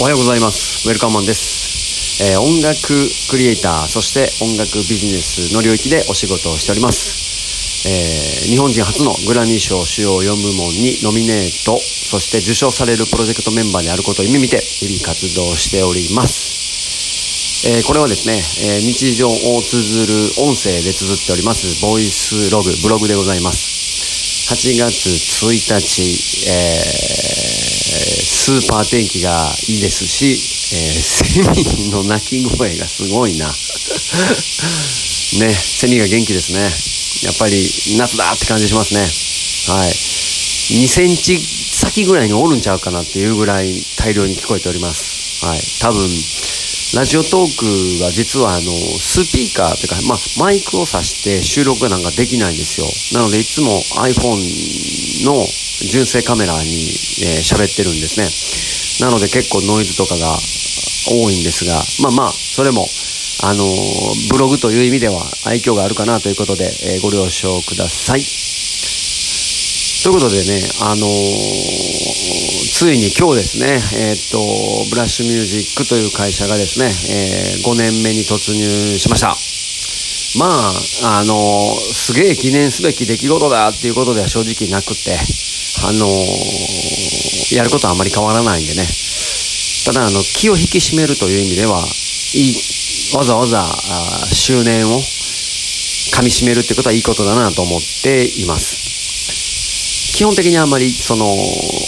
おはようございます。ウェルカムマンです。えー音楽クリエイター、そして音楽ビジネスの領域でお仕事をしております。えー日本人初のグラミー賞主要4部門にノミネート、そして受賞されるプロジェクトメンバーであることを夢見て日々活動しております。えーこれはですね、え日常を綴る音声で綴っております、ボイスログ、ブログでございます。8月1日、えースーパー天気がいいですし、えーセミの鳴き声がすごいな。ね、セミが元気ですね。やっぱり夏だって感じしますね。はい。2センチ先ぐらいにおるんちゃうかなっていうぐらい大量に聞こえております。はい。多分、ラジオトークは実はあの、スピーカーというか、まあ、マイクを挿して収録なんかできないんですよ。なのでいつも iPhone の純正カメラにえー喋、ってるんですね。なので結構ノイズとかが多いんですが、まあまあ、それも、あのーブログという意味では愛嬌があるかなということで、えーご了承ください。ということでね、あのーついに今日ですね、えっと、ブラッシュミュージックという会社がですね、え5年目に突入しました。まあ、あのすげえ記念すべき出来事だっていうことでは正直なくて、あのーやることはあまり変わらないんでね。ただ、あの、気を引き締めるという意味では、いい、わざわざ、あー周年を噛み締めるってことはいいことだなと思っています。基本的にあんまりその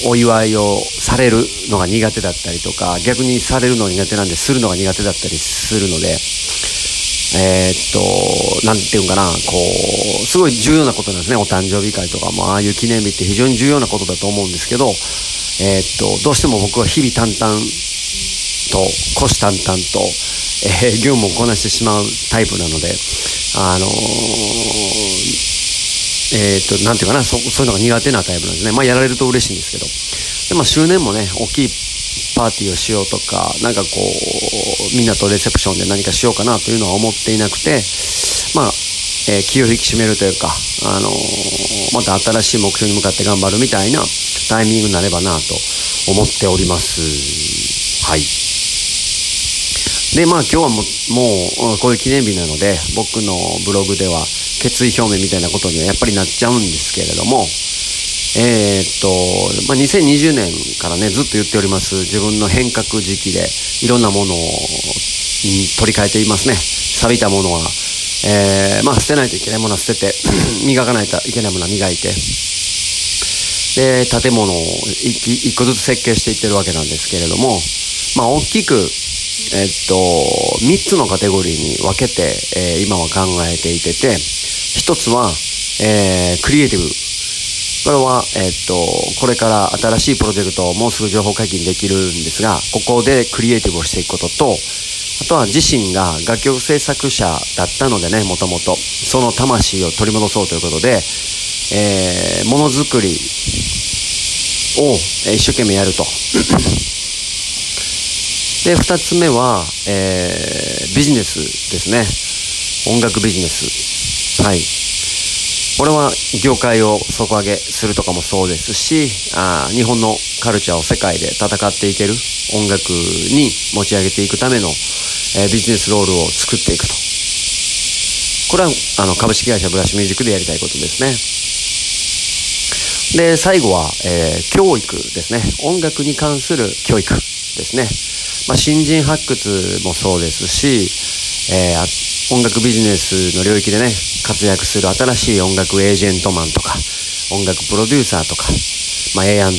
お祝いをされるのが苦手だったりとか逆にされるのが苦手なんでするのが苦手だったりするのでえーっとなんていうんかなこうすごい重要なことなんですねお誕生日会とかもああいう記念日って非常に重要なことだと思うんですけどえーっとどうしても僕は日々淡々と虎視眈々と、えー業務をこなしてしまうタイプなのであのえっ、と、なんていうかな、そそういうのが苦手なタイプなんですね。まあ、やられると嬉しいんですけど。で、まあ、周年もね、大きいパーティーをしようとか、なんかこう、みんなとレセプションで何かしようかなというのは思っていなくて、まあ、えー気を引き締めるというか、あのーまた新しい目標に向かって頑張るみたいなタイミングになればなと思っております。はい。で、まあ今日はも、もう、こういう記念日なので、僕のブログでは決意表明みたいなことにはやっぱりなっちゃうんですけれども、えーっと、まあ、2020年からね、ずっと言っております、自分の変革時期で、いろんなものを、取り替えていますね。錆びたものは、えーまあ、捨てないといけないものは捨てて、磨かないといけないものは磨いて、で、建物を一気一個ずつ設計していってるわけなんですけれども、まあ、大きく、えっと、3つのカテゴリーに分けて、えー今は考えていてて、1つは、えークリエイティブ。これは、えっと、これから新しいプロジェクトをもうすぐ情報解禁できるんですが、ここでクリエイティブをしていくことと、あとは自身が楽曲制作者だったのでね、もともと。その魂を取り戻そうということで、えーものづくりを一生懸命やると。で、二つ目は、えービジネスですね。音楽ビジネス。はい。これは業界を底上げするとかもそうですし、あ日本のカルチャーを世界で戦っていける音楽に持ち上げていくための、えービジネスロールを作っていくと。これはあの株式会社ブラッシュミュージックでやりたいことですね。で、最後は、えー教育ですね。音楽に関する教育ですね。まあ、新人発掘もそうですし、えー音楽ビジネスの領域でね、活躍する新しい音楽エージェントマンとか、音楽プロデューサーとか、まあ、A&R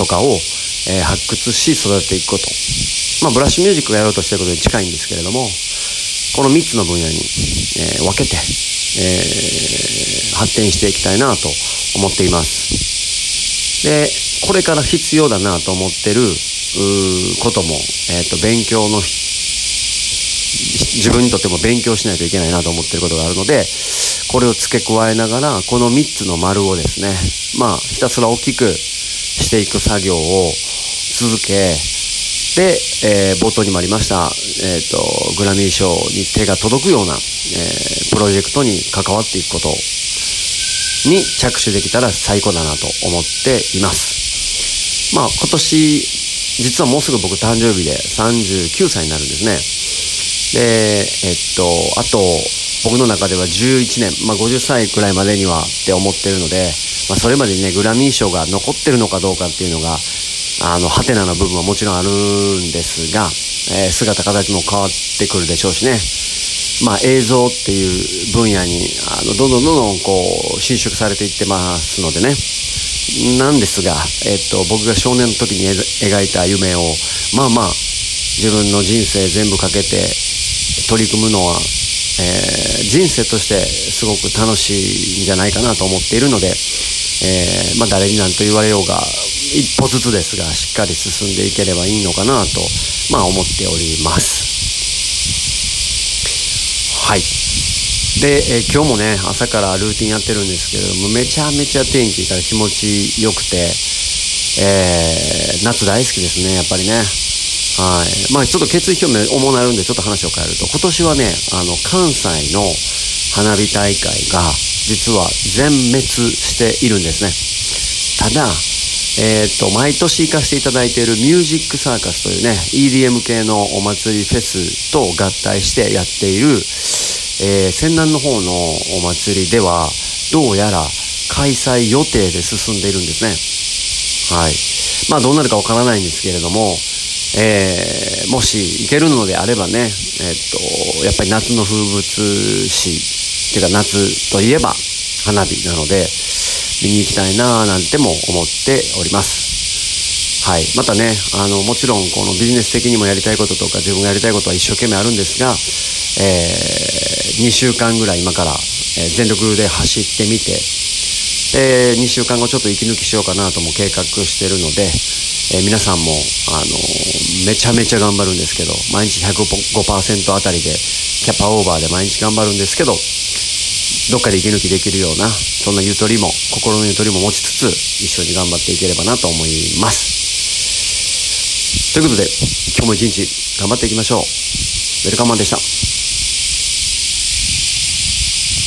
とかを、えー発掘し育てていくこと。まあ、ブラッシュミュージックがやろうとしてることに近いんですけれども、この3つの分野に、えー分けて、えー発展していきたいなと思っています。で、これから必要だなと思ってることも、えっ、と、勉強の自分にとっても勉強しないといけないなと思ってることがあるので、これを付け加えながら、この3つの丸をですね、まあ、ひたすら大きくしていく作業を続け、で、えー冒頭にもありました、えっ、と、グラミー賞に手が届くような、えープロジェクトに関わっていくことに着手できたら最高だなと思っています。まあ、今年実はもうすぐ僕誕生日で39歳になるんですね。で、えっと、あと、僕の中では11年、まあ、50歳くらいまでにはって思ってるので、まあ、それまでにね、グラミー賞が残ってるのかどうかっていうのが、あの、ハテナな部分はもちろんあるんですが、えー、姿形も変わってくるでしょうしね。まあ、映像っていう分野に、あの、どんどんどんどんこう、侵食されていってますのでね。なんですが、えっと、僕が少年の時に描いた夢を、まあまあ、自分の人生全部かけて取り組むのは、えー、人生としてすごく楽しいんじゃないかなと思っているので、えー、まあ、誰に何と言われようが、一歩ずつですが、しっかり進んでいければいいのかなと、まあ、思っております。はい。で、えー、今日もね、朝からルーティンやってるんですけれども、めちゃめちゃ天気が気持ちよくて、えー、夏大好きですね、やっぱりね。はい。まあちょっと決意表明主なるんでちょっと話を変えると、今年はね、あの、関西の花火大会が実は全滅しているんですね。ただ、えっ、と、毎年行かせていただいているミュージックサーカスというね、EDM 系のお祭りフェスと合体してやっている、えー、仙南の方のお祭りでは、どうやら開催予定で進んでいるんですね。はい。まあどうなるかわからないんですけれども、えー、もし行けるのであればね、えっと、やっぱり夏の風物詩、っていうか夏といえば花火なので、見に行きたいなぁなんても思っております。はい。またね、あの、もちろんこのビジネス的にもやりたいこととか自分がやりたいことは一生懸命あるんですが、えー、2週間ぐらい今から、え、全力で走ってみて、で、2週間後ちょっと息抜きしようかなとも計画してるので、えー、皆さんも、あの、めちゃめちゃ頑張るんですけど、毎日105%あたりで、キャパオーバーで毎日頑張るんですけど、どっかで息抜きできるような、そんなゆとりも、心のゆとりも持ちつつ、一緒に頑張っていければなと思います。ということで、今日も一日頑張っていきましょう。ウェルカムマンでした。